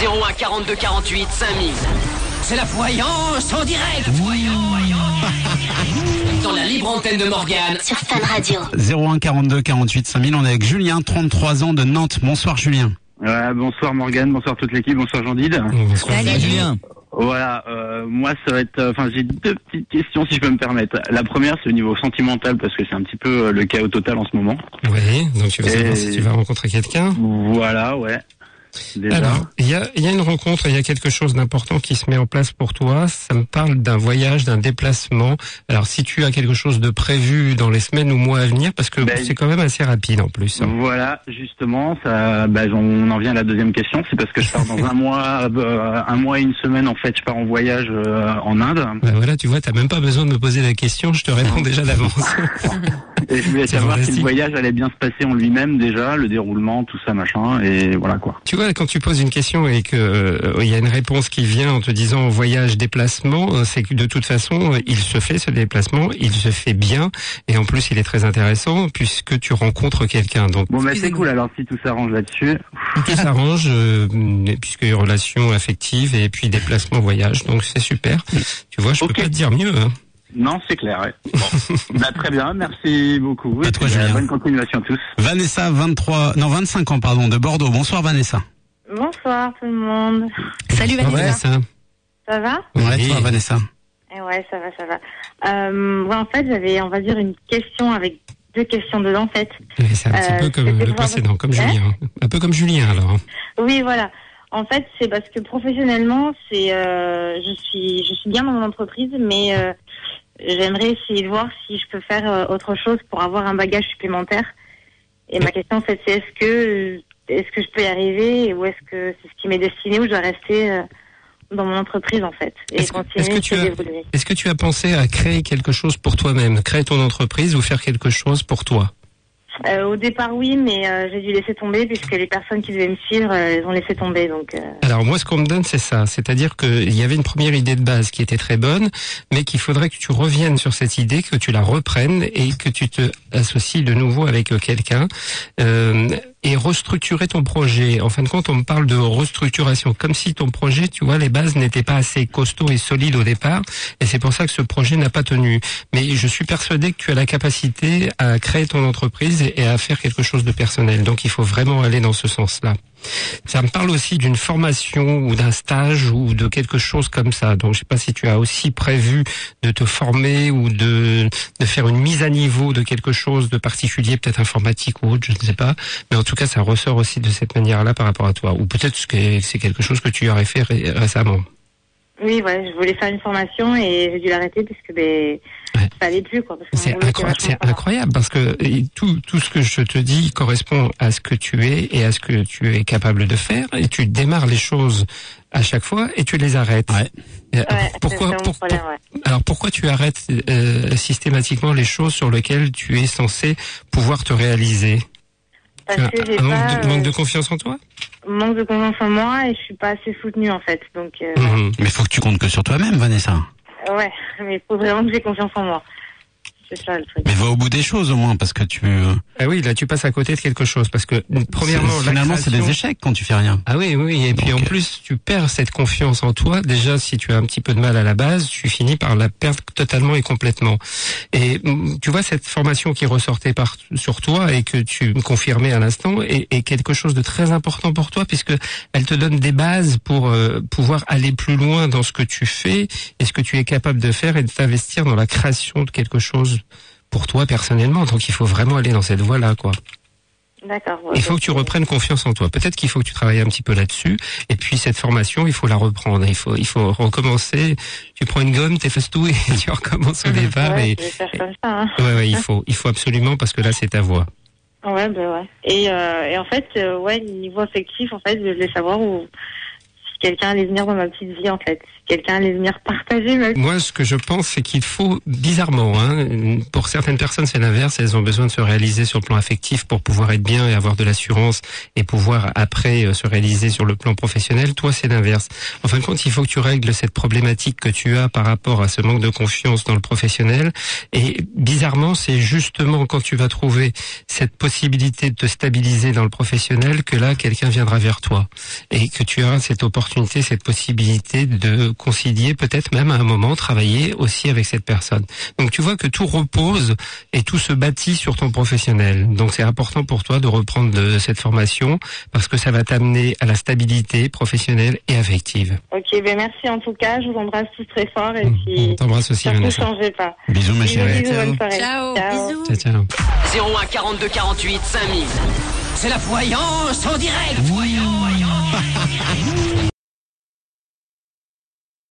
01 42 48 5000. C'est la voyance en direct. Dans la libre antenne de Morgane. Sur Fun Radio. 01 42 48 5000. On est avec Julien, 33 ans de Nantes. Bonsoir Julien. Bonsoir Morgane, bonsoir toute l'équipe, bonsoir Jean-Dide. Salut. Julien. Voilà, euh, moi ça va être, euh, enfin j'ai deux petites questions si je peux me permettre. La première c'est au niveau sentimental parce que c'est un petit peu euh, le chaos total en ce moment. Oui, donc tu veux savoir si tu vas rencontrer quelqu'un Voilà, ouais. Déjà. Alors, il y a, y a une rencontre, il y a quelque chose d'important qui se met en place pour toi. Ça me parle d'un voyage, d'un déplacement. Alors, si tu as quelque chose de prévu dans les semaines ou mois à venir, parce que Ben, c'est quand même assez rapide en plus. hein. Voilà, justement, ça, j'en- on en vient à la deuxième question. C'est parce que je pars dans un mois, euh, un mois et une semaine en fait. Je pars en voyage euh, en Inde Ben voilà, tu vois, t'as même pas besoin de me poser la question, je te réponds déjà d'avance. et je voulais savoir si le voyage allait bien se passer en lui-même déjà, le déroulement, tout ça machin, et voilà quoi. Tu vois, quand tu poses une question et que euh, il y a une réponse qui vient en te disant voyage, déplacement, euh, c'est que de toute façon, euh, il se fait ce déplacement, il se fait bien, et en plus, il est très intéressant puisque tu rencontres quelqu'un. Donc, Bon bah c'est cool. Alors si tout s'arrange là-dessus, tout s'arrange euh, puisqu'il y a une relation affective et puis déplacement, voyage. Donc, c'est super. Tu vois, je Ok. peux pas te dire mieux. Hein. non c'est clair. Ouais. Bon. bah très bien, merci beaucoup. Et toi, Julien. bonne continuation à tous. Vanessa, 23, non 25 ans pardon, de Bordeaux. Bonsoir Vanessa. Bonsoir tout le monde. Salut ouais, Vanessa. ça. Va Ouais, Oui. toi Vanessa. Eh Ouais, ça va, ça va. Euh, ouais, en fait, j'avais, on va dire, une question avec deux questions dedans, en fait. C'est un petit Euh, peu comme c'était le précédent, comme Hein Julien. Un peu comme Julien alors. Oui, voilà. En fait, c'est parce que professionnellement, c'est, euh, je suis, je suis bien dans mon entreprise, mais euh, j'aimerais essayer de voir si je peux faire euh, autre chose pour avoir un bagage supplémentaire. Et ma question, en fait, c'est est-ce que, est-ce que je peux y arriver, ou est-ce que c'est ce qui m'est destiné, ou je dois rester euh, dans mon entreprise, en fait, et Est-ce que- continuer est-ce que tu as- d'évoluer. Est-ce que tu as pensé à créer quelque chose pour toi-même, créer ton entreprise ou faire quelque chose pour toi? Euh, au départ, oui, mais euh, j'ai dû laisser tomber puisque les personnes qui devaient me suivre, euh, elles ont laissé tomber. Donc, euh, Alors moi, ce qu'on me donne, c'est ça. C'est-à-dire qu'il y avait une première idée de base qui était très bonne, mais qu'il faudrait que tu reviennes sur cette idée, que tu la reprennes et que tu te associes de nouveau avec quelqu'un euh, et restructurer ton projet. En fin de compte, on me parle de restructuration, comme si ton projet, tu vois, les bases n'étaient pas assez costauds et solides au départ, et c'est pour ça que ce projet n'a pas tenu. Mais je suis persuadé que tu as la capacité à créer ton entreprise et à faire quelque chose de personnel. Donc il faut vraiment aller dans ce sens-là. Ça me parle aussi d'une formation ou d'un stage ou de quelque chose comme ça. Donc je sais pas si tu as aussi prévu de te former ou de, de faire une mise à niveau de quelque chose de particulier, peut-être informatique ou autre, je ne sais pas. Mais en tout cas, ça ressort aussi de cette manière-là par rapport à toi. Ou peut-être que c'est quelque chose que tu aurais fait ré- récemment. oui, ouais, je voulais faire une formation et j'ai dû l'arrêter parce que ben, Ouais. ça allait plus quoi. parce que mon C'est incroyable, parce que tout, tout ce que je te dis correspond à ce que tu es et à ce que tu es capable de faire et tu démarres les choses à chaque fois et tu les arrêtes. Ouais. Euh, Ouais, pourquoi, pour- problème, ouais. alors pourquoi tu arrêtes euh, systématiquement les choses sur lesquelles tu es censé pouvoir te réaliser? Parce que j'ai manque, pas de, manque de euh, confiance en toi? manque de confiance en moi et je suis pas assez soutenue en fait. Donc, euh, Mhm. Mais faut que tu comptes que sur toi-même Vanessa. Ouais, mais il faut vraiment que j'ai confiance en moi. C'est ça le truc. Mais va au bout des choses au moins parce que tu euh, Ah oui, là tu passes à côté de quelque chose parce que premièrement, c'est- finalement c'est création- des échecs quand tu fais rien. Ah oui, oui, et puis Donc, en euh, plus, tu perds cette confiance en toi. Déjà, si tu as un petit peu de mal à la base, tu finis par la perdre totalement et complètement. Et mm, tu vois, cette formation qui ressortait par, sur toi et que tu me confirmais à l'instant est, est quelque chose de très important pour toi puisque elle te donne des bases pour euh, pouvoir aller plus loin dans ce que tu fais et ce que tu es capable de faire et de t'investir dans la création de quelque chose pour toi personnellement. Donc il faut vraiment aller dans cette voie-là, quoi. D'accord. Il faut que tu reprennes confiance en toi. Peut-être qu'il faut que tu travailles un petit peu là-dessus. Et puis cette formation, il faut la reprendre. Il faut, il faut recommencer. Tu prends une gomme, t'effaces tout et tu recommences au départ. Ouais, Et je vais faire comme ça. Hein. ouais, ouais, il faut, il faut absolument parce que là, c'est ta voix. Ouais, ben ouais. Et, euh, et en fait, euh, ouais, niveau affectif, en fait, je voulais savoir où quelqu'un allait venir dans ma petite vie en fait. Quelqu'un allait venir partager ma vie. Moi, ce que je pense, c'est qu'il faut, bizarrement, hein, pour certaines personnes, c'est l'inverse. Elles ont besoin de se réaliser sur le plan affectif pour pouvoir être bien et avoir de l'assurance et pouvoir après euh, se réaliser sur le plan professionnel. Toi, c'est l'inverse. En fin de compte, il faut que tu règles cette problématique que tu as par rapport à ce manque de confiance dans le professionnel. Et bizarrement, c'est justement quand tu vas trouver cette possibilité de te stabiliser dans le professionnel que là, quelqu'un viendra vers toi et que tu auras cette opportunité, cette possibilité de concilier, peut-être même à un moment travailler aussi avec cette personne. Donc tu vois que tout repose et tout se bâtit sur ton professionnel. Donc c'est important pour toi de reprendre de cette formation parce que ça va t'amener à la stabilité professionnelle et affective. Ok, ben merci en tout cas. Je vous embrasse tous très fort et On puis t'embrasse aussi, Vanessa. changez pas. Bisous ma chérie. bisous, bonne soirée. Ciao. Ciao. Bisous. Ciao, ciao. 01 42 48 5000. C'est la voyance en direct.